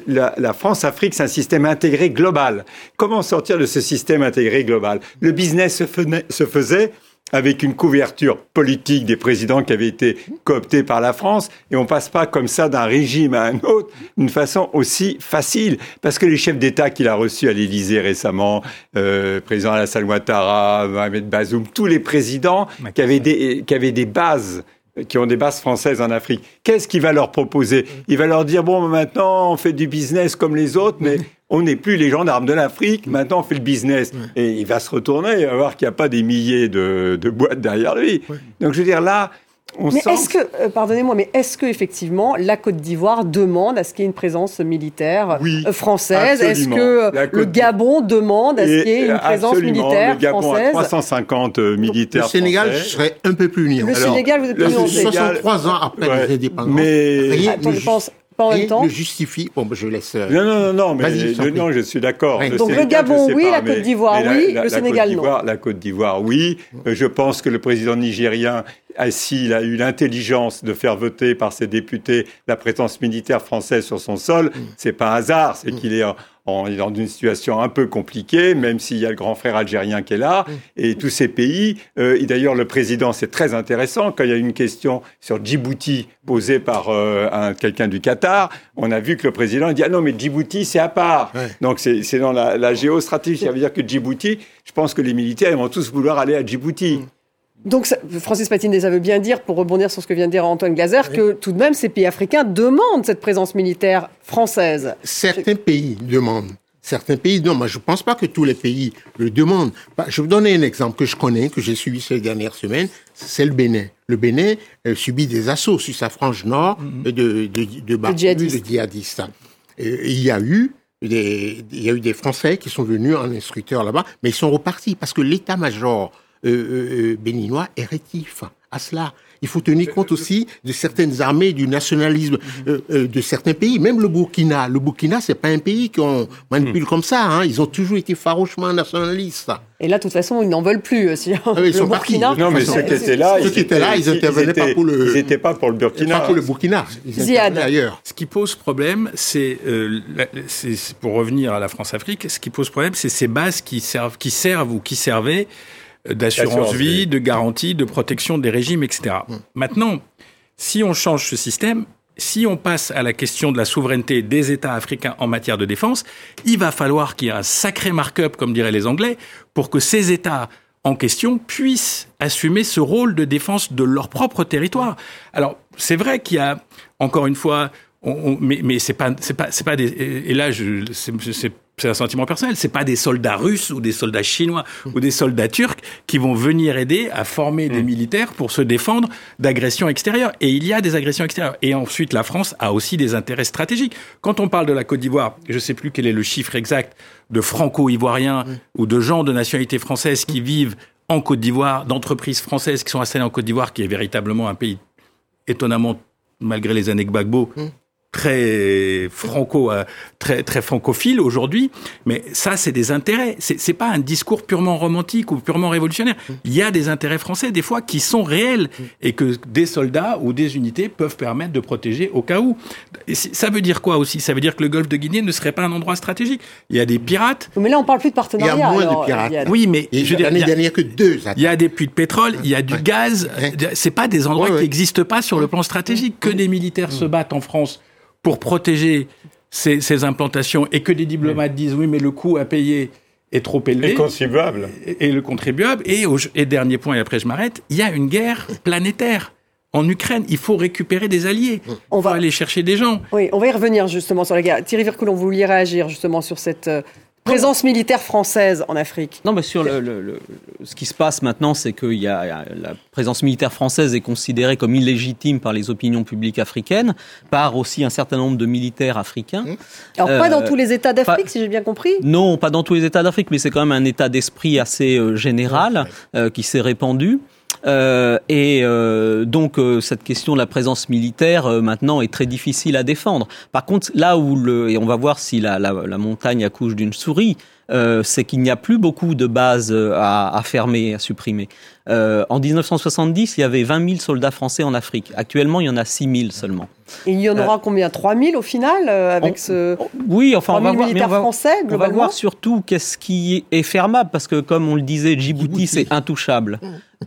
La, la France-Afrique, c'est un système intégré global. Comment sortir de ce système intégré global? Le business se, fenait- se faisait avec une couverture politique des présidents qui avaient été cooptés par la France, et on passe pas comme ça d'un régime à un autre d'une façon aussi facile, parce que les chefs d'État qu'il a reçus à l'Élysée récemment, euh, président Alassane Ouattara, Mohamed Bazoum, tous les présidents qui avaient des, qui avaient des bases qui ont des bases françaises en Afrique. Qu'est-ce qu'il va leur proposer? Il va leur dire, bon, maintenant, on fait du business comme les autres, mais on n'est plus les gendarmes de l'Afrique, maintenant on fait le business. Et il va se retourner, il va voir qu'il n'y a pas des milliers de, de boîtes derrière lui. Donc je veux dire, là, on Mais sent... est-ce que, euh, pardonnez-moi, mais est-ce que effectivement la Côte d'Ivoire demande à ce qu'il y ait une présence militaire Oui, euh, française? Est-ce que euh, le Gabon demande à ce qu'il y ait une présence militaire le Gabon française? a 350 euh, Le militaires Sénégal français. serait un peu plus nuancé. Le Alors, Sénégal, vous êtes le plus nuancé. Sénégal- 63 ans après Ouais, les indépendances, mais- rien Attends, ne je pense pas en même temps. ne justifie. Bon, je laisse. euh, Non, non, non, non, mais le- non, je suis d'accord. Ouais. Donc, le Gabon, oui, pas, la Côte d'Ivoire, oui, la, le Sénégal, Côte non. La Côte d'Ivoire, oui. Je pense que le président nigérien, ah, s'il a eu l'intelligence de faire voter par ses députés la présence militaire française sur son sol, c'est pas un hasard, c'est qu'il est en- en- dans une situation un peu compliquée, même s'il y a le grand frère algérien qui est là, et tous ces pays. euh, et d'ailleurs, le président, c'est très intéressant, quand il y a une question sur Djibouti posée par euh, un- quelqu'un du Qatar, on a vu que le président dit, ah non, mais Djibouti, c'est à part. Ouais. Donc, c'est c'est dans la, la géostratégie. Ça veut dire que Djibouti, je pense que les militaires, ils vont tous vouloir aller à Djibouti. Donc, ça- Francis Patiné, ça veut bien dire, pour rebondir sur ce que vient de dire Antoine Glaser, que tout de même, ces pays africains demandent cette présence militaire française. Certains pays demandent. Certains pays non, moi je pense pas que tous les pays le demandent. Bah, Je vais vous donner un exemple que je connais, que j'ai suivi ces dernières semaines, c'est le Bénin. Le Bénin euh, subit des assauts sur sa frange nord de, de, de, de djihadistes. Et il y a eu des, il y a eu des Français qui sont venus en instructeur là-bas, mais ils sont repartis parce que l'état-major béninois est rétif à cela. Il faut tenir compte aussi de certaines armées, du nationalisme euh, euh, de certains pays, même le Burkina. Le Burkina, c'est pas un pays qu'on manipule comme ça. Hein. Ils ont toujours été farouchement nationalistes. Et là, de toute façon, ils n'en veulent plus. euh, Si Ah ils le sont Burkina. partis. Non, mais ceux qui étaient là, Ceux qui étaient là, ils intervenaient pas pour le- Ils n'étaient pas pour le Burkina. Pas pour le Burkina. Ils ailleurs. Ce qui pose problème, c'est, euh, pour revenir à la France-Afrique, ce qui pose problème, c'est ces bases qui servent, qui servent ou qui servaient euh, d'assurance vie, vie. de garantie, de protection des régimes, etc. Maintenant, si on change ce système, si on passe à la question de la souveraineté des États africains en matière de défense, il va falloir qu'il y ait un sacré mark-up, comme diraient les Anglais, pour que ces États en question puissent assumer ce rôle de défense de leur propre territoire. Alors, c'est vrai qu'il y a, encore une fois, on- on- mais, mais c'est pas, c'est pas, c'est pas des, et là, c'est, c'est- un sentiment personnel. C'est pas des soldats russes ou des soldats chinois ou des soldats turcs qui vont venir aider à former des militaires pour se défendre d'agressions extérieures. Et il y a des agressions extérieures. Et ensuite, la France a aussi des intérêts stratégiques. Quand on parle de la Côte d'Ivoire, je sais plus quel est le chiffre exact de franco-ivoiriens ou de gens de nationalité française qui vivent en Côte d'Ivoire, d'entreprises françaises qui sont installées en Côte d'Ivoire, qui est véritablement un pays étonnamment, malgré les années Gbagbo, très franco, euh, très très francophile aujourd'hui. Mais ça, c'est des intérêts. C'est c'est pas un discours purement romantique ou purement révolutionnaire. Il y a des intérêts français des fois qui sont réels et que des soldats ou des unités peuvent permettre de protéger au cas où. Et ça veut dire quoi aussi? Ça veut dire que le golfe de Guinée ne serait pas un endroit stratégique. Il y a des pirates. Mais là, on parle plus de Il y partenariat. a moins alors, de pirates. Oui, mais Et je veux dire, il l'année y a- dernière que deux il y a des puits de pétrole, il y a du Ouais. gaz. Ouais. C'est pas des endroits Ouais, ouais. qui n'existent pas sur le plan stratégique. Que des militaires se battent en France pour protéger ces, ces implantations et que des diplomates disent oui, mais le coût à payer est trop élevé. Les contribuables. et, et le contribuable. Et, au- et dernier point, et après je m'arrête, il y a une guerre planétaire. En Ukraine, il faut récupérer des alliés. On va aller chercher des gens. Oui, on va y revenir justement sur la guerre. Thierry Vircoulon, vous vouliez réagir justement sur cette euh, présence militaire française en Afrique Non, mais sur le, le- le- ce qui se passe maintenant, c'est que y a, il y a- la présence militaire française est considérée comme illégitime par les opinions publiques africaines, par aussi un certain nombre de militaires africains. Alors, pas Euh, dans tous les États d'Afrique, pas- si j'ai bien compris? Non, pas dans tous les États d'Afrique, mais c'est quand même un état d'esprit assez euh, général euh, qui s'est répandu. Euh, et euh, donc euh, cette question de la présence militaire maintenant est très difficile à défendre. Par contre, là où le et on va voir si la, montagne accouche d'une souris, c'est qu'il n'y a plus beaucoup de bases à, à fermer, à supprimer. Euh, en 1970, il y avait 20 000 soldats français en Afrique. Actuellement, il y en a 6 000 seulement. Et il y en aura combien? 3000 au final euh, avec on- ce Oui, enfin, on 3000 va voir. mais on va- français On va voir surtout qu'est-ce qui est fermable, parce que comme on le disait, Djibouti, c'est intouchable.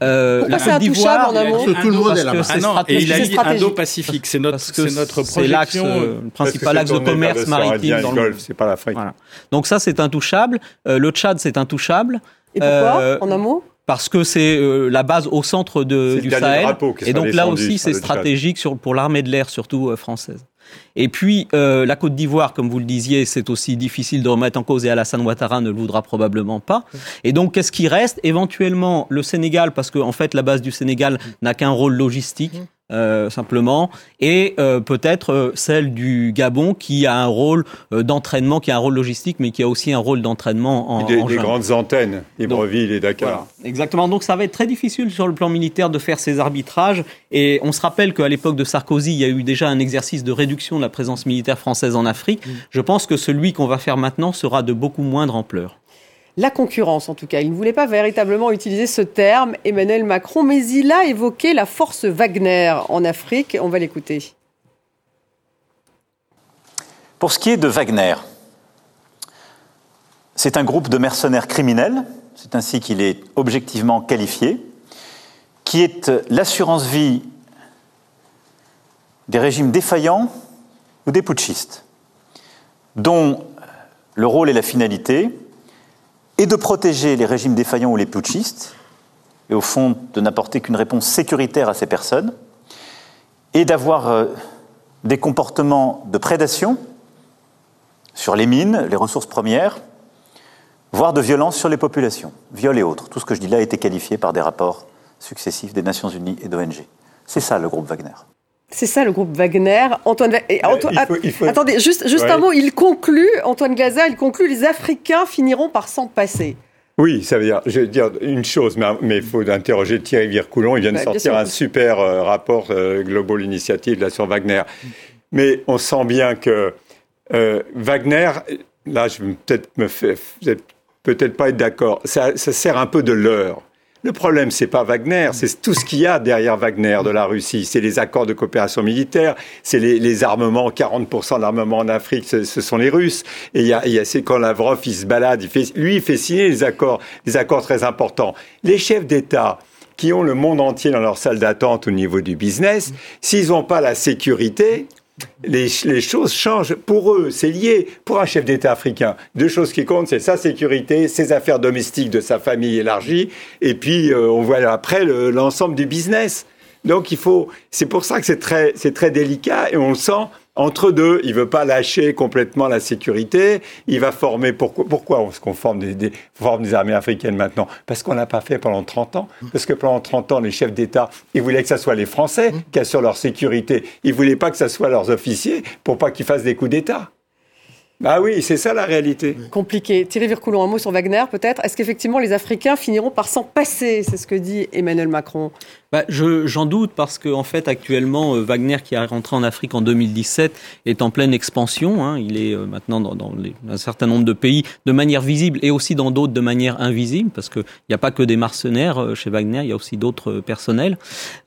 Euh, Pourquoi c'est intouchable en d'Ivoire, un mot Parce que tout le monde parce est que là-bas. c'est Ah non, et il a C'est dit. Indo-Pacifique, c'est notre, c'est notre l'axe, projection. euh, le principal axe de commerce maritime dans le monde. C'est pas l'Afrique. Voilà. Donc ça, c'est intouchable. Euh, le Tchad, c'est intouchable. Et pourquoi Euh, En un mot? Parce que c'est euh, la base au centre de, du Sahel. Et donc là aussi, c'est stratégique sur, pour l'armée de l'air, surtout euh, française. Et puis, euh, la Côte d'Ivoire, comme vous le disiez, c'est aussi difficile de remettre en cause et Alassane Ouattara ne le voudra probablement pas. Et donc, qu'est-ce qui reste? Éventuellement, le Sénégal, parce qu'en en fait, la base du Sénégal n'a qu'un rôle logistique. Euh, simplement, et euh, peut-être euh, celle du Gabon qui a un rôle euh, d'entraînement, qui a un rôle logistique, mais qui a aussi un rôle d'entraînement en, Des, en des grandes antennes, Libreville et Dakar. Voilà, exactement. Donc ça va être très difficile sur le plan militaire de faire ces arbitrages. Et on se rappelle qu'à l'époque de Sarkozy, il y a eu déjà un exercice de réduction de la présence militaire française en Afrique. Je pense que celui qu'on va faire maintenant sera de beaucoup moindre ampleur. La concurrence, en tout cas. Il ne voulait pas véritablement utiliser ce terme, Emmanuel Macron, mais il a évoqué la force Wagner en Afrique. On va l'écouter. Pour ce qui est de Wagner, c'est un groupe de mercenaires criminels, c'est ainsi qu'il est objectivement qualifié, qui est l'assurance vie des régimes défaillants ou des putschistes, dont le rôle et la finalité est de protéger les régimes défaillants ou les putschistes, et au fond de n'apporter qu'une réponse sécuritaire à ces personnes, et d'avoir euh, des comportements de prédation sur les mines, les ressources premières, voire de violence sur les populations, viol et autres. Tout ce que je dis là a été qualifié par des rapports successifs des Nations Unies et d'ONG. C'est ça le groupe Wagner. C'est ça le groupe Wagner. Antoine, Va- et Anto- il faut- il faut- Attendez, juste, juste Ouais. un mot. Il conclut, Antoine Glaza, il conclut les Africains finiront par s'en passer. Oui, ça veut dire, je veux dire une chose, mais il faut interroger Thierry Vircoulon. Il vient de bien sortir un super euh, rapport euh, Global Initiative là sur Wagner. Mais on sent bien que euh, Wagner, là, je vais peut-être me peut-être pas être d'accord. Ça, ça sert un peu de leurre. Le problème, c'est pas Wagner, c'est tout ce qu'il y a derrière Wagner de la Russie. C'est les accords de coopération militaire, c'est les, armements, 40% de l'armement en Afrique, ce, sont les Russes. Et il y a, c'est quand Lavrov, il se balade, il lui, il fait signer les accords, des accords très importants. Les chefs d'État qui ont le monde entier dans leur salle d'attente au niveau du business, s'ils n'ont pas la sécurité, les, les, choses changent pour eux, c'est lié. Pour un chef d'État africain, deux choses qui comptent, c'est sa sécurité, ses affaires domestiques de sa famille élargie, et puis euh, on voit après l'ensemble du business. Donc il faut, c'est pour ça que c'est très, c'est très délicat, et on le sent entre deux. Il veut pas lâcher complètement la sécurité. Il va former. Pourquoi, pourquoi qu'on forme des, des, forme des armées africaines maintenant? Parce qu'on n'a pas fait pendant 30 ans. Parce que pendant 30 ans, les chefs d'État, ils voulaient que ce soit les Français qui assurent leur sécurité. Ils voulaient pas que ce soit leurs officiers pour pas qu'ils fassent des coups d'État. Bah oui, c'est ça la réalité. Compliqué. Thierry Vircoulon, un mot sur Wagner peut-être. Est-ce qu'effectivement les Africains finiront par s'en passer? C'est ce que dit Emmanuel Macron. Bah, J'en doute parce qu'en en fait actuellement euh, Wagner qui est rentré en Afrique en 2017 est en pleine expansion. Hein. Il est euh, maintenant dans, dans les, un certain nombre de pays de manière visible et aussi dans d'autres de manière invisible parce qu'il n'y a pas que des mercenaires euh, chez Wagner, il y a aussi d'autres personnels.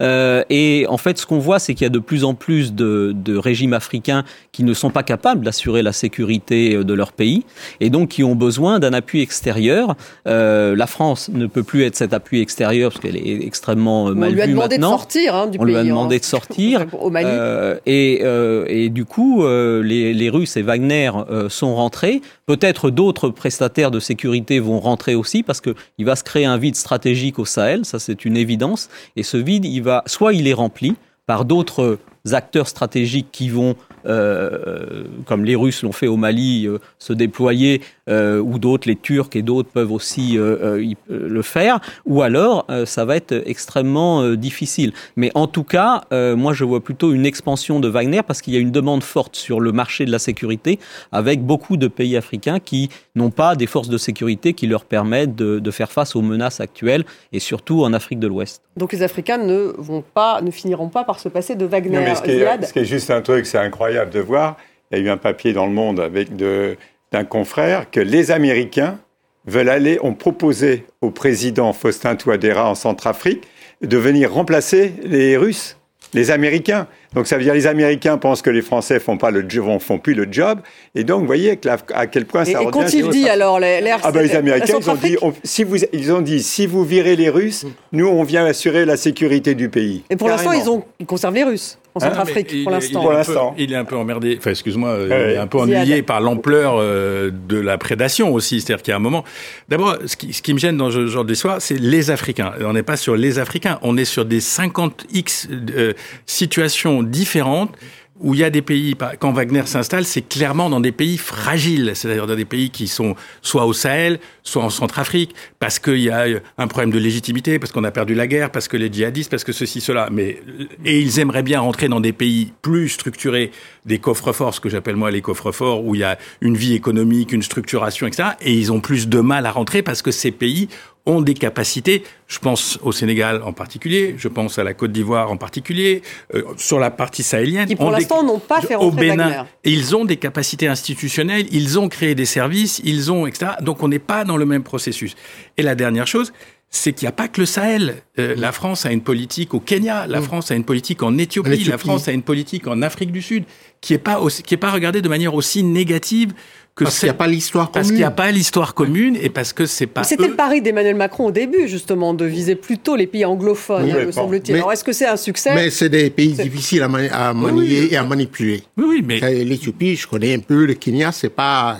Euh, et en fait ce qu'on voit c'est qu'il y a de plus en plus de, de régimes africains qui ne sont pas capables d'assurer la sécurité de leur pays et donc qui ont besoin d'un appui extérieur. Euh, la France ne peut plus être cet appui extérieur parce qu'elle est extrêmement mal on lui a demandé maintenant. de sortir hein, du on pays. lui a demandé hein. de sortir. Au Mali. Euh, et, euh, et du coup, euh, les, les Russes et Wagner euh, sont rentrés. Peut-être d'autres prestataires de sécurité vont rentrer aussi parce que il va se créer un vide stratégique au Sahel. Ça, c'est une évidence. Et ce vide, il va soit il est rempli par d'autres acteurs stratégiques qui vont, euh, comme les Russes l'ont fait au Mali, euh, se déployer, euh, ou d'autres, les Turcs et d'autres peuvent aussi euh, euh, y- euh, le faire, ou alors euh, ça va être extrêmement euh, difficile. Mais en tout cas, euh, moi je vois plutôt une expansion de Wagner parce qu'il y a une demande forte sur le marché de la sécurité, avec beaucoup de pays africains qui n'ont pas des forces de sécurité qui leur permettent de, de faire face aux menaces actuelles, et surtout en Afrique de l'Ouest. Donc les Africains ne vont pas, ne finiront pas par se passer de Wagner. Non, mais ce qui, est, ce qui est juste un truc, c'est incroyable de voir. Il y a eu un papier dans le Monde avec de- d'un confrère que les Américains veulent aller, ont proposé au président Faustin Touadéra en Centrafrique de venir remplacer les Russes, les Américains. Donc ça veut dire les Américains pensent que les Français font pas le job, font plus le job, et donc vous voyez que la- à quel point Et, ça et revient. qu'ont-ils dit alors les, les Ah ben les Américains, ils ont dit, on- si vous, ils ont dit, si vous virez les Russes, nous on vient assurer la sécurité du pays. Et pour l'instant, ils, ont, ils conservent les Russes en Hein, Centrafrique, il pour est- l'instant. Il, Pour est un peu- l'instant. il est un peu emmerdé, enfin excuse-moi, euh, Ouais. il est un peu ennuyé par l'ampleur euh, de la prédation aussi. C'est-à-dire qu'il y a un moment. D'abord, ce qui, ce qui me gêne dans ce genre d'histoire, c'est les Africains. On n'est pas sur les Africains, on est sur des 50 X euh, situations différentes où il y a des pays, quand Wagner s'installe, c'est clairement dans des pays fragiles, c'est-à-dire dans des pays qui sont soit au Sahel, soit en Centrafrique, parce qu'il y a un problème de légitimité, parce qu'on a perdu la guerre, parce que les djihadistes, parce que ceci, cela. Mais, et ils aimeraient bien rentrer dans des pays plus structurés, des coffres-forts, ce que j'appelle moi les coffres-forts, où il y a une vie économique, une structuration, etc. Et ils ont plus de mal à rentrer parce que ces pays ont des capacités, je pense au Sénégal en particulier, je pense à la Côte d'Ivoire en particulier, euh, sur la partie sahélienne. Qui, pour l'instant, n'ont pas fait au rentrer Bénin. Wagner. Et ils ont des capacités institutionnelles, ils ont créé des services, ils ont, etc. Donc on n'est pas dans le même processus. Et la dernière chose, c'est qu'il n'y a pas que le Sahel. Euh, La France a une politique au Kenya, la France a une politique en Éthiopie, la France a une politique en Afrique du Sud, qui n'est pas, aussi- qui est pas regardée de manière aussi négative que Parce qu'il n'y a pas l'histoire parce commune. qu'il n'y a pas l'histoire commune et parce que c'est pas. C'était eux. le pari d'Emmanuel Macron au début, justement, de viser plutôt les pays anglophones, Oui, hein, me semble-t-il. Mais- Alors, est-ce que c'est un succès Mais c'est des pays difficiles à, mani- à manier et à manipuler. Oui, oui, mais L'Éthiopie, je connais un peu. Le Kenya, c'est pas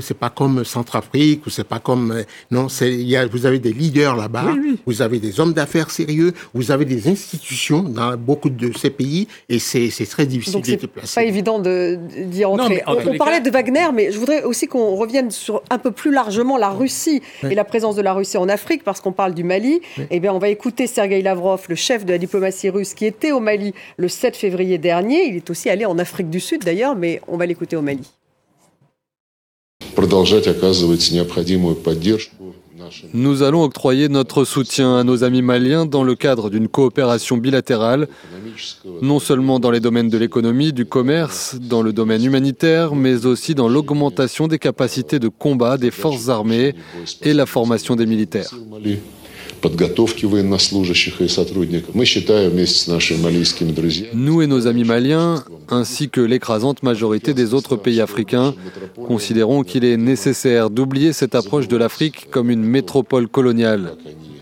c'est pas comme Centrafrique ou c'est pas comme euh, non c'est il y a vous avez des leaders là-bas Oui, oui. vous avez des hommes d'affaires sérieux vous avez des institutions dans beaucoup de ces pays et c'est c'est très difficile Donc de c'est placer pas évident de- d'y rentrer. mais en on parlait cas- de Wagner, mais je voudrais aussi qu'on revienne sur un peu plus largement la Russie et la présence de la Russie en Afrique, parce qu'on parle du Mali. Eh bien, on va écouter Sergei Lavrov, le chef de la diplomatie russe, qui était au Mali le 7 février dernier. Il est aussi allé en Afrique du Sud d'ailleurs, mais on va l'écouter au Mali. продолжать оказывать необходимую поддержку нашим Nous allons octroyer notre soutien à nos amis maliens dans le cadre d'une coopération bilatérale, экономического non seulement dans les domaines de l'économie, du commerce, dans le domaine humanitaire, mais aussi dans l'augmentation des capacités de combat des forces armées et la formation des militaires. сил Мали, подготовки военнослужащих и сотрудников. Мы считаем вместе с нашими малийскими друзьями, Nous et nos amis maliens, ainsi que l'écrasante majorité des autres pays africains, considérons qu'il est nécessaire d'oublier cette approche de l'Afrique comme une métropole coloniale. как они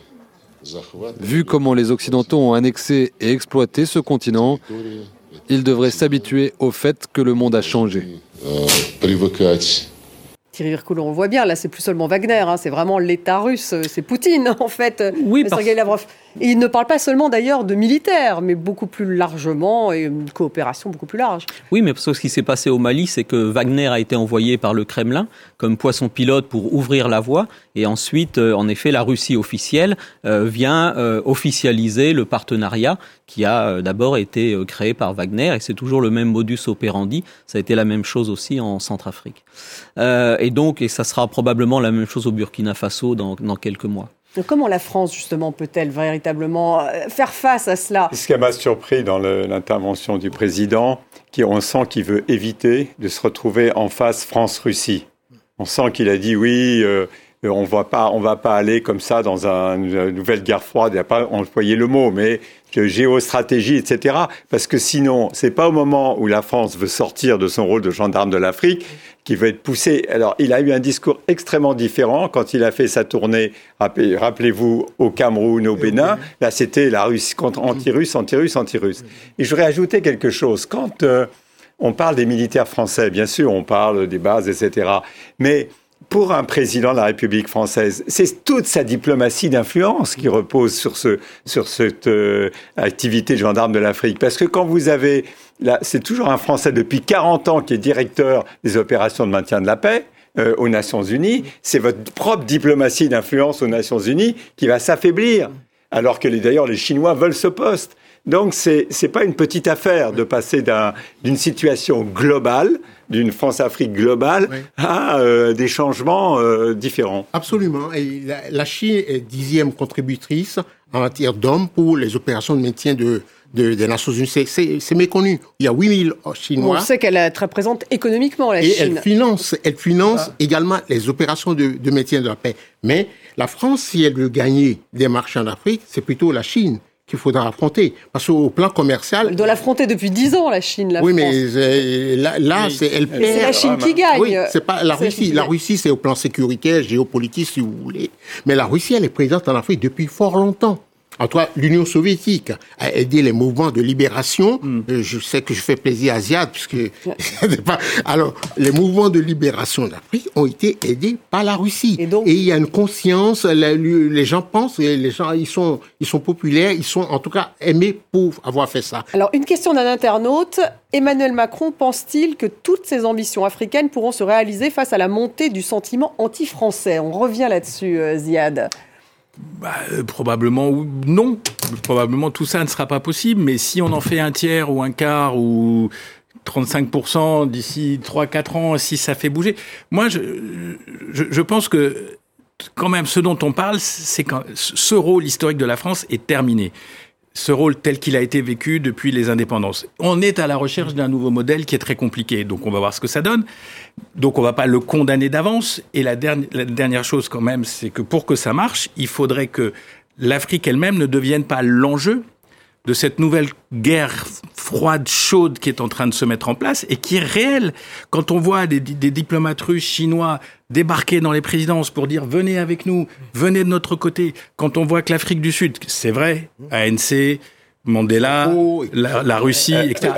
захватывают Vu comment les Occidentaux ont annexé et exploité ce continent, территории, ils devraient s'habituer au fait que le monde a changé. э, привыкать Thierry on voit bien, là, c'est plus seulement Wagner, hein, c'est vraiment l'État russe, c'est Poutine, en fait, Oui, euh, parce- Sergei Lavrov. Et il ne parle pas seulement d'ailleurs de militaires, mais beaucoup plus largement, et une coopération beaucoup plus large. Oui, mais parce que ce qui s'est passé au Mali, c'est que Wagner a été envoyé par le Kremlin comme poisson pilote pour ouvrir la voie. Et ensuite, en effet, la Russie officielle vient officialiser le partenariat qui a d'abord été créé par Wagner, et c'est toujours le même modus operandi. Ça a été la même chose aussi en Centrafrique. et donc, et ça sera probablement la même chose au Burkina Faso dans, dans quelques mois. comment la France, justement, peut-elle véritablement faire face à cela? Ce qui m'a surpris dans l'intervention du président, qui on sent qu'il veut éviter de se retrouver en face France-Russie. On sent qu'il a dit oui, euh, pas, on va pas aller comme ça dans une nouvelle guerre froide. Il n'a pas employé le mot, mais géostratégie, etc. Parce que sinon, c'est pas au moment où la France veut sortir de son rôle de gendarme de l'Afrique qu'il veut être poussé. Alors, il a eu un discours extrêmement différent quand il a fait sa tournée, rappelez-vous, au Cameroun, au Bénin. Là, c'était la Russie contre anti-russe, anti-russe, anti-russe. Et je voudrais ajouter quelque chose. Quand euh, on parle des militaires français, bien sûr, on parle des bases, etc. Mais pour un président de la République française, c'est toute sa diplomatie d'influence qui repose sur, ce, sur cette euh, activité de gendarme de l'Afrique. Parce que quand vous avez, c'est toujours un Français depuis 40 ans qui est directeur des opérations de maintien de la paix, euh, aux Nations Unies, c'est votre propre diplomatie d'influence aux Nations Unies qui va s'affaiblir. Alors que d'ailleurs les Chinois veulent ce poste. Donc c'est n'est pas une petite affaire de passer d'une situation globale, d'une France-Afrique globale, à euh, des changements euh, différents. Absolument. Et la, Chine est dixième contributrice en matière d'hommes pour les opérations de maintien de, des Nations Unies. C'est méconnu. Il y a 8000 Chinois. On sait qu'elle est très présente économiquement, la Chine. Et elle finance, elle finance ah. également les opérations de, de maintien de la paix. Mais la France, si elle veut gagner des marchés en Afrique, c'est plutôt la Chine qu'il faudra affronter. Parce qu'au plan commercial... Elle doit l'affronter depuis dix ans, la Chine, la Oui, mais euh, là, là c'est elle C'est la Chine qui gagne. Oui, c'est pas la Russie. La, Russie, c'est au plan sécuritaire, géopolitique, si vous voulez. Mais la Russie, elle est présente en Afrique depuis fort longtemps. En tout cas, l'Union soviétique a aidé les mouvements de libération. Hmm. Euh, je sais que je fais plaisir à Ziad, puisque... Alors, les mouvements de libération d'Afrique ont été aidés par la Russie. Et, donc... et il y a une conscience, les gens pensent, les gens, ils sont, ils sont populaires, ils sont en tout cas aimés pour avoir fait ça. Alors, une question d'un internaute. Emmanuel Macron pense-t-il que toutes ces ambitions africaines pourront se réaliser face à la montée du sentiment anti-français? On revient là-dessus, euh, Ziad. Bah, euh, probablement non. Probablement tout ça ne sera pas possible, mais si on en fait un tiers ou un quart ou 35% d'ici 3-4 ans, si ça fait bouger. Moi, je, pense que quand même ce dont on parle, c'est que ce rôle historique de la France est terminé ce rôle tel qu'il a été vécu depuis les indépendances. On est à la recherche d'un nouveau modèle qui est très compliqué, donc on va voir ce que ça donne. Donc on va pas le condamner d'avance. Et la, dernière, la dernière chose quand même, c'est que pour que ça marche, il faudrait que l'Afrique elle-même ne devienne pas l'enjeu de cette nouvelle guerre froide, chaude qui est en train de se mettre en place et qui est réelle. Quand on voit des, des, diplomates russes, chinois débarquer dans les présidences pour dire venez avec nous, venez de notre côté, quand on voit que l'Afrique du Sud, c'est vrai, ANC, Mandela, la, Russie, etc.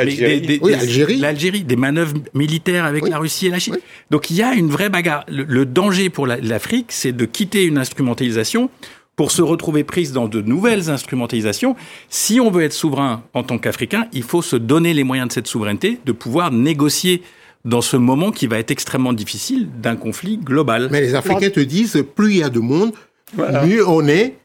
L'Algérie, des manœuvres militaires avec la Russie et la Chine. Donc il y a une vraie bagarre. le danger pour l'Afrique, c'est de quitter une instrumentalisation pour se retrouver prise dans de nouvelles instrumentalisations. Si on veut être souverain en tant qu'Africain, il faut se donner les moyens de cette souveraineté, de pouvoir négocier dans ce moment qui va être extrêmement difficile d'un conflit global. Mais les Africains te disent, plus il y a de monde, mieux on est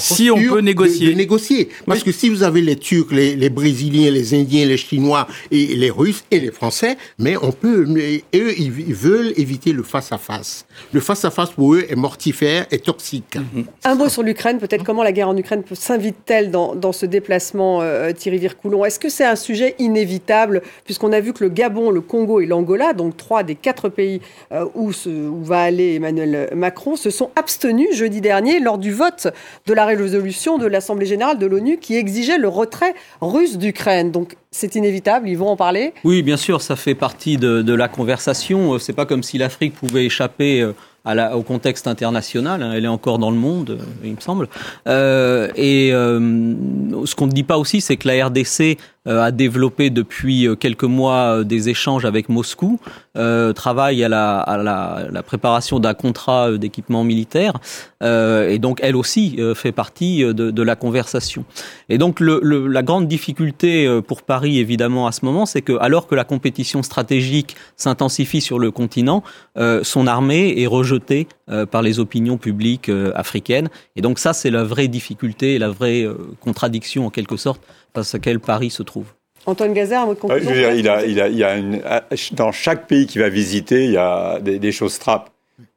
si on peut négocier. De, négocier. Parce que si vous avez les Turcs, les, les, Brésiliens, les Indiens, les Chinois et les Russes et les Français, mais on peut, mais eux, ils, veulent éviter le face-à-face. Le face-à-face pour eux est mortifère et toxique. Mhm. Un mot sur l'Ukraine, peut-être comment la guerre en Ukraine s'invite-t-elle dans, dans, ce déplacement, euh, Thierry Vircoulon? Est-ce que c'est un sujet inévitable, puisqu'on a vu que le Gabon, le Congo et l'Angola, donc trois des quatre pays euh, où, où va aller Emmanuel Macron, se sont abstenus jeudi dernier lors du vote de la résolution de l'Assemblée générale de l'ONU qui exigeait le retrait russe d'Ukraine. Donc c'est inévitable, ils vont en parler Oui, bien sûr, ça fait partie de, la conversation. Euh, c'est pas comme si l'Afrique pouvait échapper euh, au contexte international. Hein. Elle est encore dans le monde, euh, il me semble. et ce qu'on ne dit pas aussi, c'est que la RDC a développé depuis euh, quelques mois euh, des échanges avec Moscou, travaille à la, à la, la préparation d'un contrat d'équipement militaire, et donc elle aussi fait partie de, de, la conversation. Et donc le, le, la grande difficulté pour Paris pari évidemment à ce moment, c'est que alors que la compétition stratégique s'intensifie sur le continent, euh, son armée est rejetée euh, par les opinions publiques euh, africaines. Et donc ça, c'est la vraie difficulté, la vraie contradiction en quelque sorte face à laquelle Paris se trouve. Antoine un mot de conclusion. il a, il a, il a une, dans chaque pays qu'il va visiter, il y a des, des choses trappes.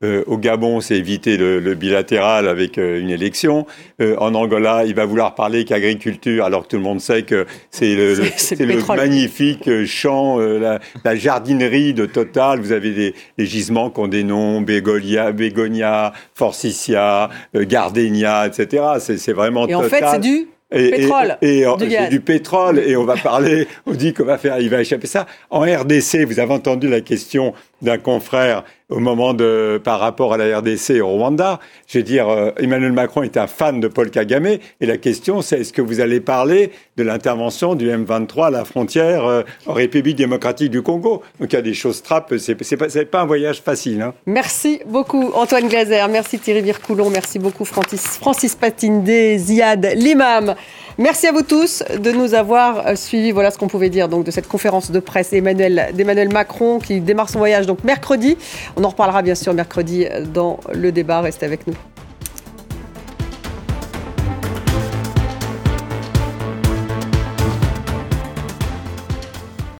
Euh, au Gabon, c'est éviter le, le, bilatéral avec euh, une élection. Euh, en Angola, il va vouloir parler qu'agriculture, alors que tout le monde sait que c'est le, le, le, magnifique champ, la, la, jardinerie de Total. Vous avez des, des gisements qui ont des noms, Bégonia, Bégonia Forsythia, Gardenia, etc. C'est vraiment Et en fait, c'est du et, pétrole. Et, du, du, pétrole, et on va parler, on dit qu'on va faire, il va échapper ça. En RDC, vous avez entendu la question d'un confrère au moment de, par rapport à la RDC et au Rwanda. Je veux dire, euh, Emmanuel Macron est un fan de Paul Kagame, et la question c'est est-ce que vous allez parler de l'intervention du M23 à la frontière euh, en République démocratique du Congo? Donc il y a des choses trappes, c'est, c'est, pas, un voyage facile. Hein. Merci beaucoup Antoine Glazer, merci Thierry Vircoulon, merci beaucoup Francis, Francis Patindé, Ziad Limam. Merci à vous tous de nous avoir euh, suivis. Voilà ce qu'on pouvait dire de cette conférence de presse d'Emmanuel Macron qui démarre son voyage donc mercredi. On en reparlera bien sûr mercredi dans le débat. Restez avec nous.